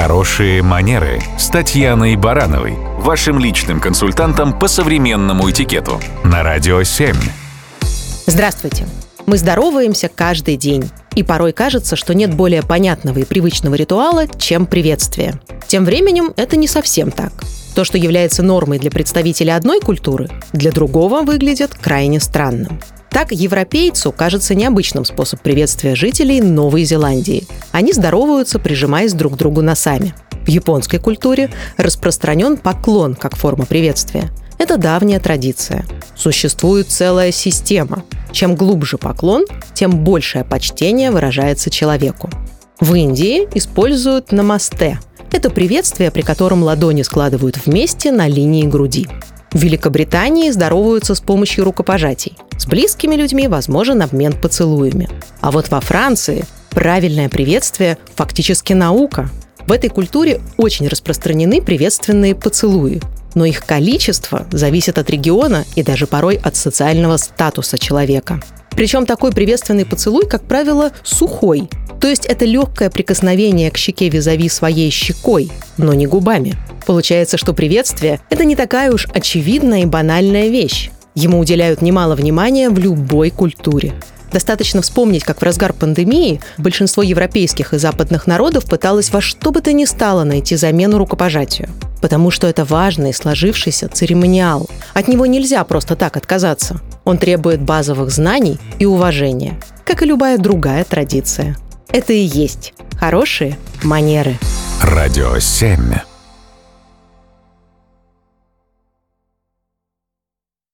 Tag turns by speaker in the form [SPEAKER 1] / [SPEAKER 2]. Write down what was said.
[SPEAKER 1] Хорошие манеры с Татьяной Барановой, вашим личным консультантом по современному этикету на Радио 7.
[SPEAKER 2] Здравствуйте. Мы здороваемся каждый день. И порой кажется, что нет более понятного и привычного ритуала, чем приветствие. Тем временем это не совсем так. То, что является нормой для представителя одной культуры, для другого выглядит крайне странным. Так, европейцу кажется необычным способ приветствия жителей Новой Зеландии. Они здороваются, прижимаясь друг к другу носами. В японской культуре распространен поклон как форма приветствия. Это давняя традиция. Существует целая система. Чем глубже поклон, тем большее почтение выражается человеку. В Индии используют намасте. Это приветствие, при котором ладони складывают вместе на линии груди. В Великобритании здороваются с помощью рукопожатий. С близкими людьми возможен обмен поцелуями. А вот во Франции правильное приветствие фактически наука. В этой культуре очень распространены приветственные поцелуи, но их количество зависит от региона и даже порой от социального статуса человека. Причем такой приветственный поцелуй, как правило, сухой. То есть это легкое прикосновение к щеке визави своей щекой, но не губами. Получается, что приветствие – это не такая уж очевидная и банальная вещь. Ему уделяют немало внимания в любой культуре. Достаточно вспомнить, как в разгар пандемии большинство европейских и западных народов пыталось во что бы то ни стало найти замену рукопожатию. Потому что это важный сложившийся церемониал. От него нельзя просто так отказаться. Он требует базовых знаний и уважения, как и любая другая традиция. Это и есть хорошие манеры.
[SPEAKER 1] Радио 7.